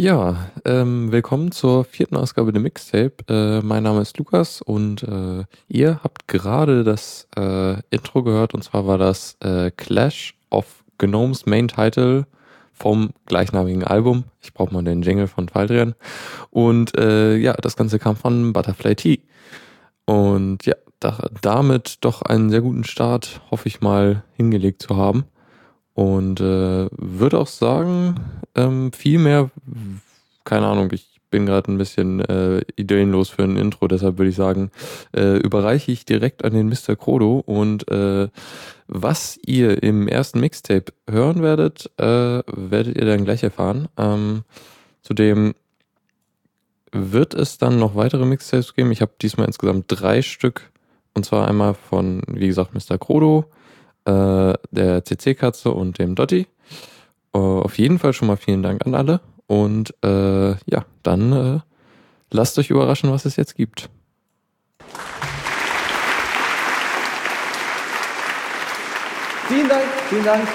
Ja, ähm, willkommen zur vierten Ausgabe der Mixtape. Äh, mein Name ist Lukas und äh, ihr habt gerade das äh, Intro gehört und zwar war das äh, Clash of Gnomes Main Title vom gleichnamigen Album. Ich brauche mal den Jingle von Faldrian. Und äh, ja, das Ganze kam von Butterfly Tea. Und ja, da, damit doch einen sehr guten Start, hoffe ich mal, hingelegt zu haben. Und äh, würde auch sagen, ähm, viel mehr, keine Ahnung, ich bin gerade ein bisschen äh, ideenlos für ein Intro, deshalb würde ich sagen, äh, überreiche ich direkt an den Mr. Krodo und äh, was ihr im ersten Mixtape hören werdet, äh, werdet ihr dann gleich erfahren. Ähm, zudem wird es dann noch weitere Mixtapes geben. Ich habe diesmal insgesamt drei Stück und zwar einmal von, wie gesagt, Mr. Krodo, äh, der CC-Katze und dem Dotti. Äh, auf jeden Fall schon mal vielen Dank an alle. Und äh, ja, dann äh, lasst euch überraschen, was es jetzt gibt. Vielen Dank, vielen Dank.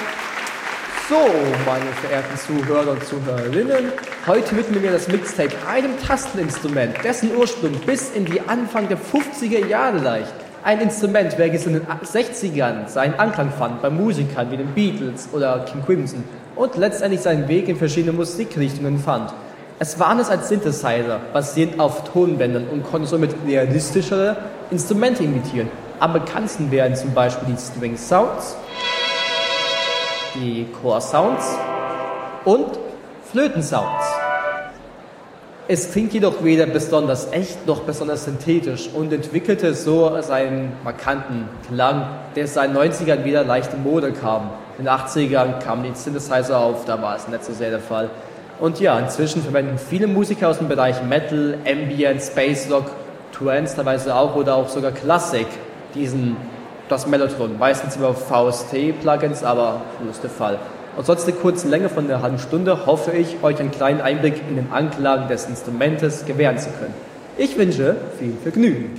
So, meine verehrten Zuhörer und Zuhörerinnen, heute widmen wir das Mixtape einem Tasteninstrument, dessen Ursprung bis in die Anfang der 50er Jahre reicht. Ein Instrument, welches in den 60ern seinen Anklang fand bei Musikern wie den Beatles oder King Crimson und letztendlich seinen Weg in verschiedene Musikrichtungen fand. Es war es als Synthesizer, basierend auf Tonbändern und konnte somit realistischere Instrumente imitieren. Am bekanntesten werden zum Beispiel die String Sounds, die Core Sounds und Flöten Sounds. Es klingt jedoch weder besonders echt noch besonders synthetisch und entwickelte so seinen markanten Klang, der seit den 90ern wieder leicht in Mode kam. In den 80ern kamen die Synthesizer auf, da war es nicht so sehr der Fall. Und ja, inzwischen verwenden viele Musiker aus dem Bereich Metal, Ambient, Space Rock, Trance teilweise auch oder auch sogar Klassik diesen, das Mellotron. Meistens über VST-Plugins, aber nur ist der Fall. Und sonst eine kurze Länge von einer halben Stunde hoffe ich, euch einen kleinen Einblick in den Anklang des Instrumentes gewähren zu können. Ich wünsche viel Vergnügen.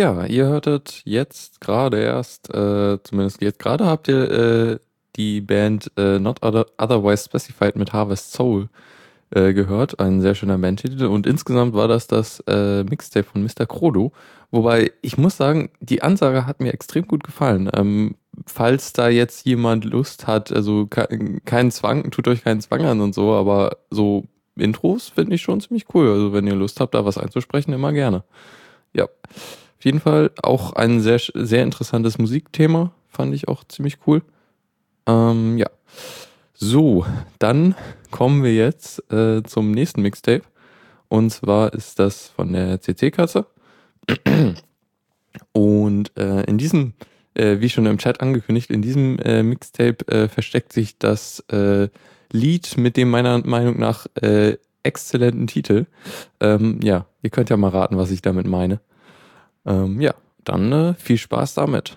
Ja, ihr hörtet jetzt gerade erst, äh, zumindest jetzt gerade habt ihr äh, die Band äh, Not Other Otherwise Specified mit Harvest Soul äh, gehört. Ein sehr schöner Bandtitel. Und insgesamt war das das äh, Mixtape von Mr. Krodo. Wobei ich muss sagen, die Ansage hat mir extrem gut gefallen. Ähm, falls da jetzt jemand Lust hat, also ke keinen Zwang, tut euch keinen Zwang an und so, aber so Intros finde ich schon ziemlich cool. Also wenn ihr Lust habt, da was einzusprechen, immer gerne. Ja. Auf jeden Fall auch ein sehr, sehr interessantes Musikthema. Fand ich auch ziemlich cool. Ähm, ja. So, dann kommen wir jetzt äh, zum nächsten Mixtape. Und zwar ist das von der CC-Kasse. Und äh, in diesem, äh, wie schon im Chat angekündigt, in diesem äh, Mixtape äh, versteckt sich das äh, Lied mit dem meiner Meinung nach exzellenten Titel. Ähm, ja, ihr könnt ja mal raten, was ich damit meine. Ähm, ja, dann äh, viel Spaß damit.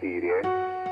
Syrië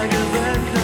bigger than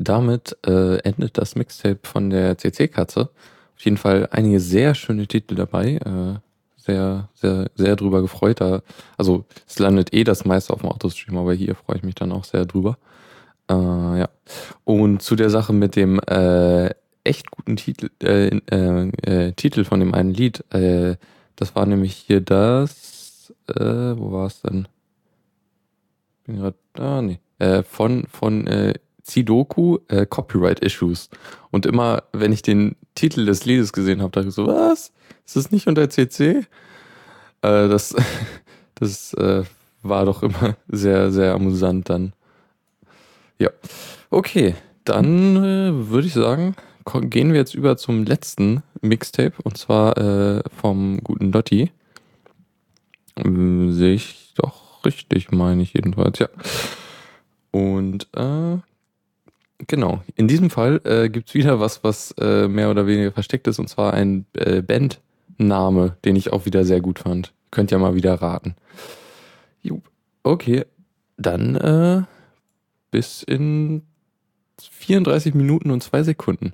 damit äh, endet das Mixtape von der CC-Katze. Auf jeden Fall einige sehr schöne Titel dabei. Äh, sehr, sehr, sehr drüber gefreut. Da, also es landet eh das meiste auf dem Autostream, aber hier freue ich mich dann auch sehr drüber. Äh, ja. Und zu der Sache mit dem äh, echt guten Titel, äh, äh, äh, Titel von dem einen Lied, äh, das war nämlich hier das, äh, wo war es denn? Bin gerade, ah, nee. Äh, von, von Zidoku, äh, Copyright Issues. Und immer, wenn ich den Titel des Liedes gesehen habe, dachte ich so, was? Ist das nicht unter CC? Äh, das das äh, war doch immer sehr, sehr amüsant dann. Ja. Okay, dann äh, würde ich sagen, gehen wir jetzt über zum letzten Mixtape und zwar äh, vom guten Dotti. Ähm, Sehe ich doch richtig, meine ich jedenfalls, ja. Und äh, genau, in diesem Fall äh, gibt es wieder was, was äh, mehr oder weniger versteckt ist, und zwar ein äh, Bandname, den ich auch wieder sehr gut fand. Könnt ihr mal wieder raten. Jupp. Okay, dann äh, bis in 34 Minuten und 2 Sekunden.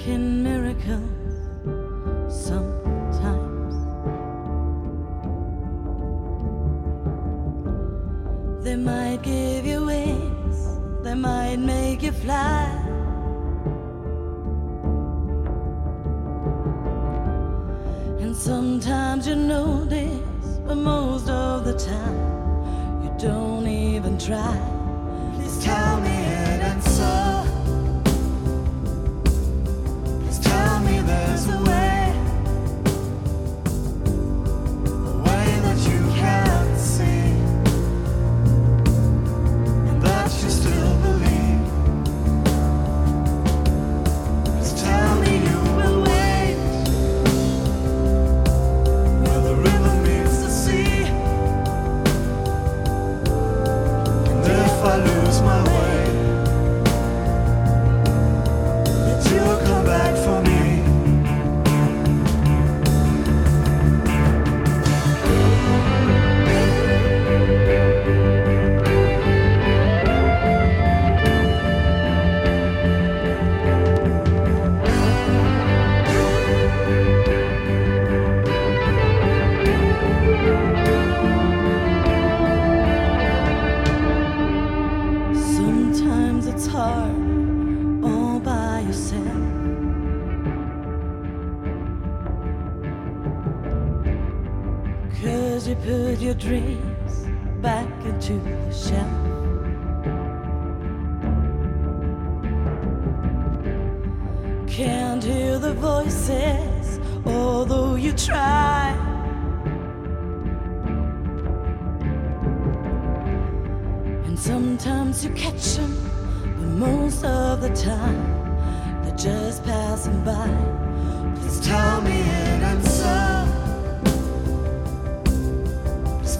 Working miracles sometimes. They might give you wings, they might make you fly. you put your dreams back into the shelf. Can't hear the voices, although you try. And sometimes you catch them, but most of the time they're just passing by. Please tell me it, I'm sorry.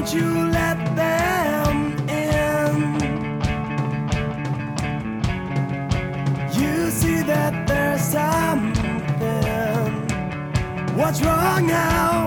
won't you let them in? You see that there's something. What's wrong now?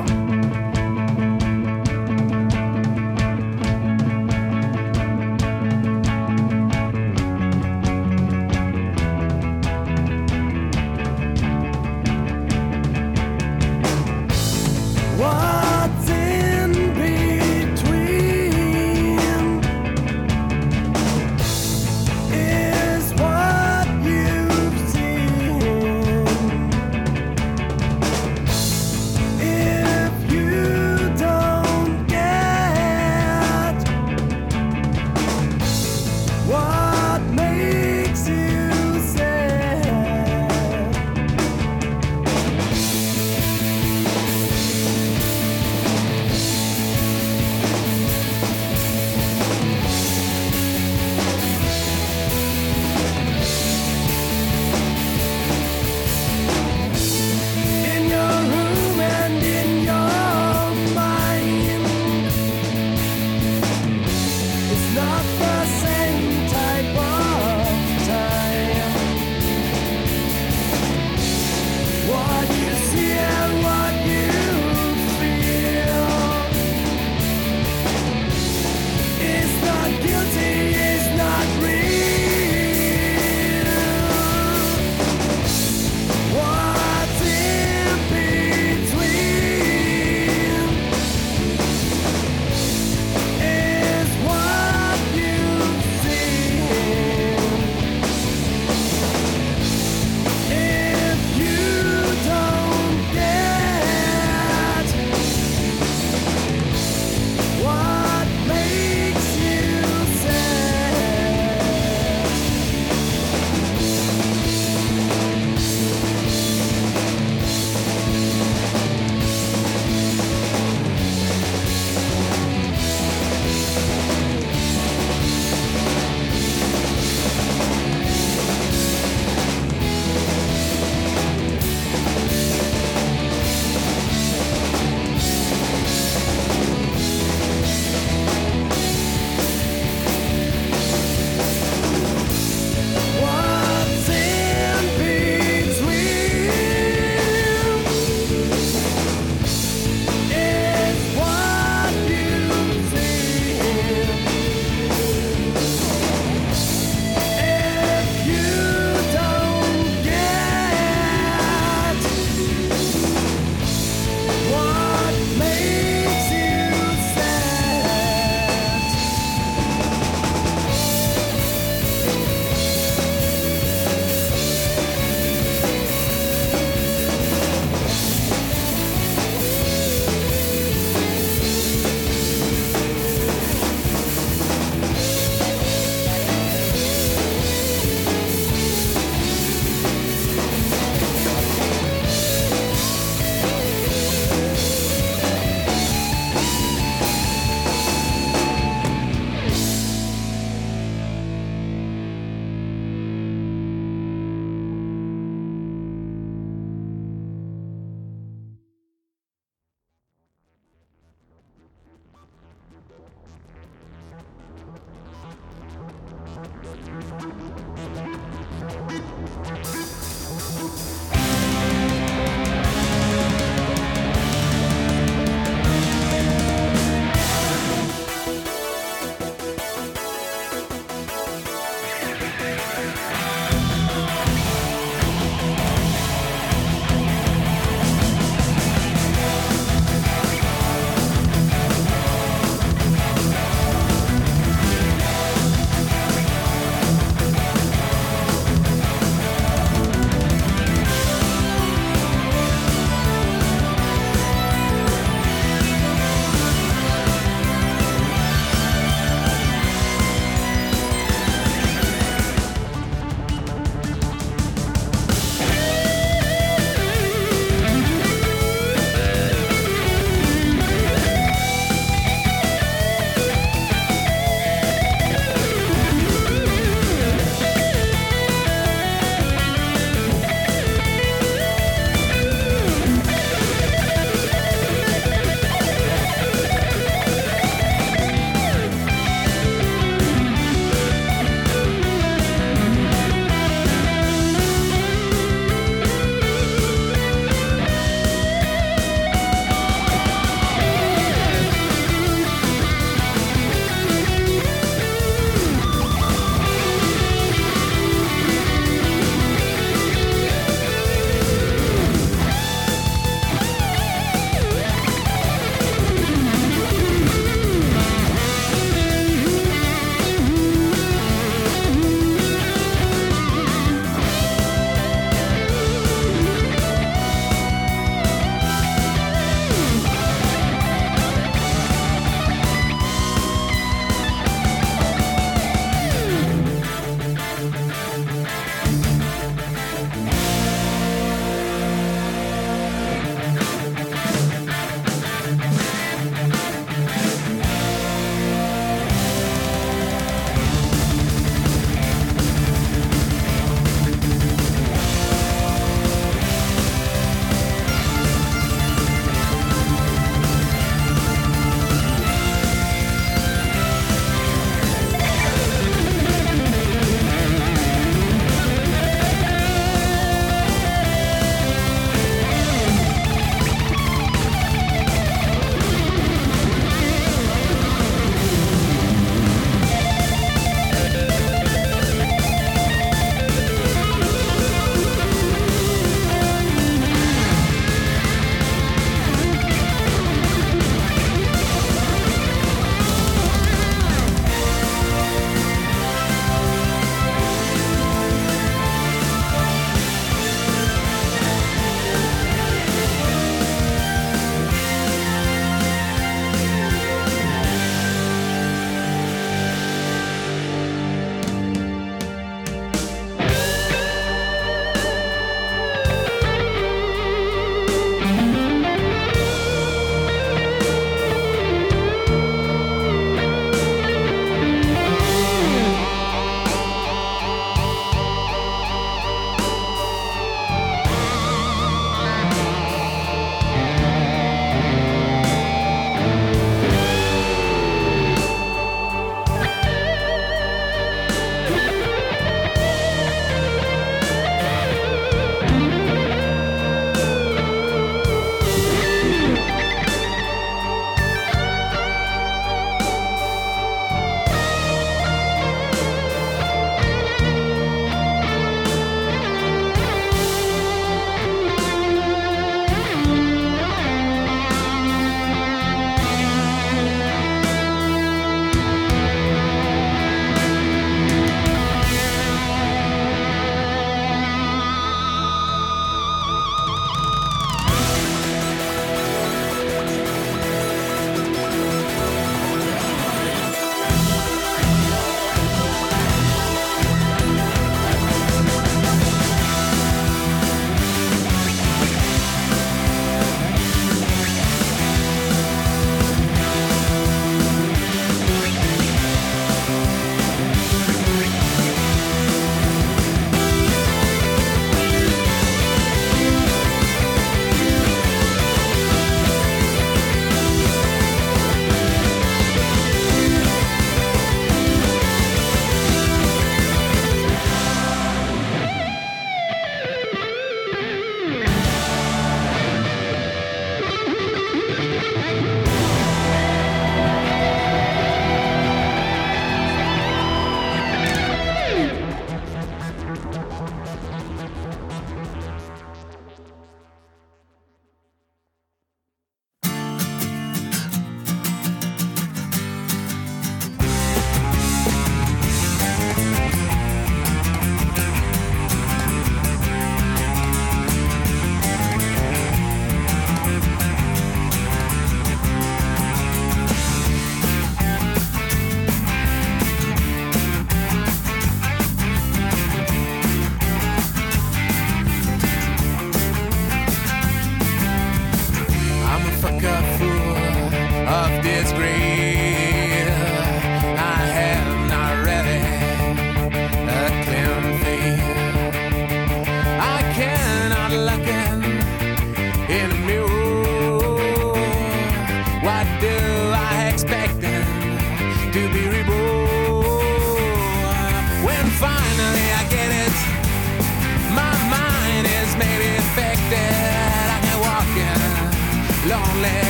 lonely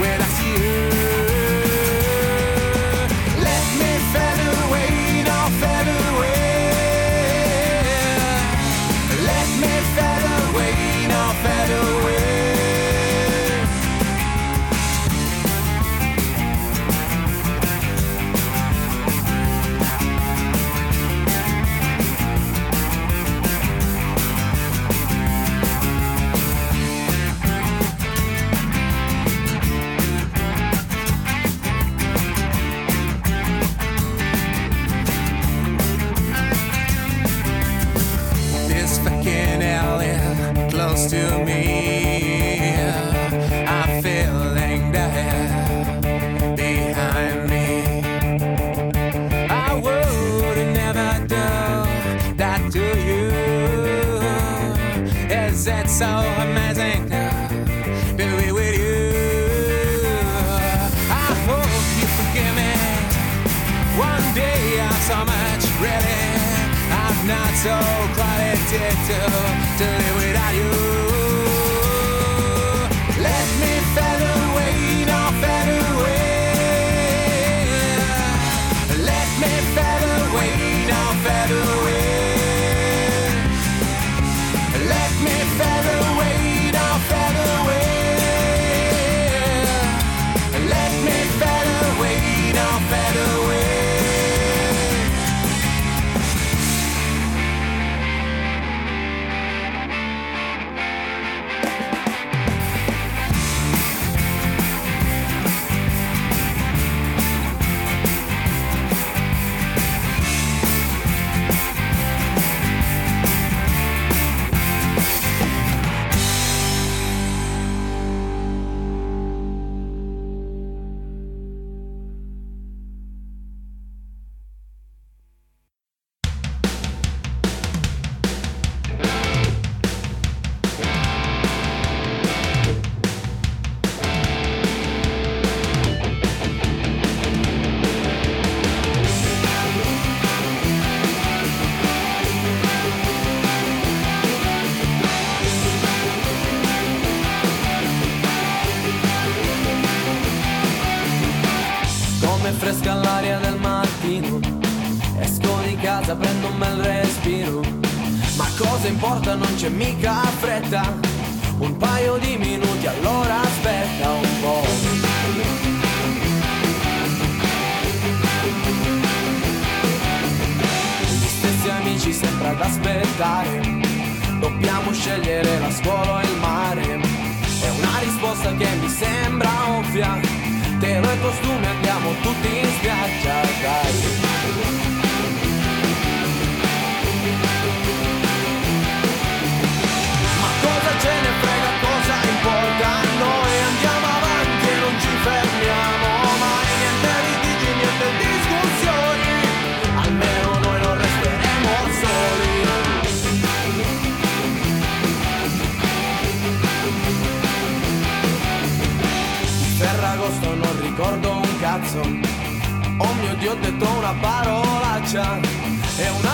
when I È una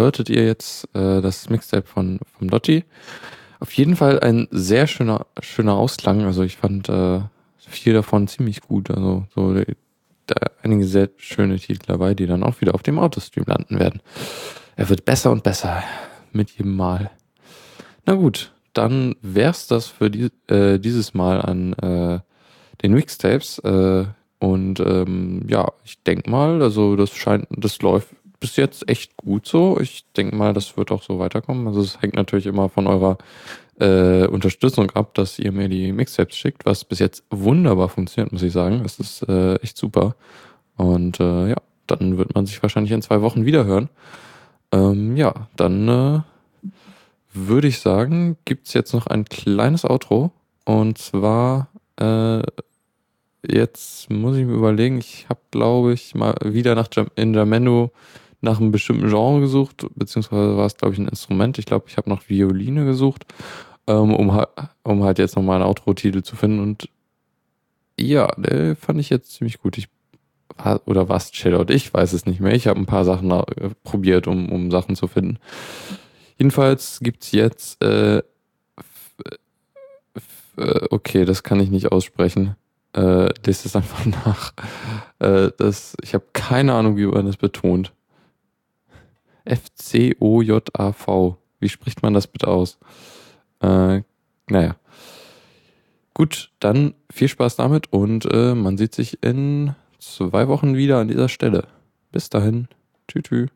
hörtet ihr jetzt äh, das Mixtape von vom Dotti. Auf jeden Fall ein sehr schöner schöner Ausklang. Also ich fand äh, viel davon ziemlich gut. Also so äh, da einige sehr schöne Titel dabei, die dann auch wieder auf dem Autostream landen werden. Er wird besser und besser mit jedem Mal. Na gut, dann wär's das für die, äh, dieses Mal an äh, den Mixtapes. Äh, und ähm, ja, ich denke mal, also das scheint, das läuft bis jetzt echt gut so. Ich denke mal, das wird auch so weiterkommen. Also es hängt natürlich immer von eurer äh, Unterstützung ab, dass ihr mir die Mixtapes schickt, was bis jetzt wunderbar funktioniert, muss ich sagen. Das ist äh, echt super. Und äh, ja, dann wird man sich wahrscheinlich in zwei Wochen wieder hören. Ähm, ja, dann äh, würde ich sagen, gibt's jetzt noch ein kleines Outro. Und zwar, äh, jetzt muss ich mir überlegen, ich habe, glaube ich, mal wieder nach Jam in Jamendo nach einem bestimmten Genre gesucht, beziehungsweise war es, glaube ich, ein Instrument. Ich glaube, ich habe nach Violine gesucht, ähm, um, um halt jetzt nochmal einen Outro-Titel zu finden. Und ja, der fand ich jetzt ziemlich gut. Ich oder was, Chillout, ich weiß es nicht mehr. Ich habe ein paar Sachen äh, probiert, um, um Sachen zu finden. Jedenfalls gibt's jetzt, äh, f- äh, okay, das kann ich nicht aussprechen. Äh, lest es einfach nach. Äh, das, ich habe keine Ahnung, wie man das betont. F-C-O-J-A-V. Wie spricht man das bitte aus? Äh, naja. Gut, dann viel Spaß damit und äh, man sieht sich in zwei Wochen wieder an dieser Stelle. Bis dahin. Tschüss.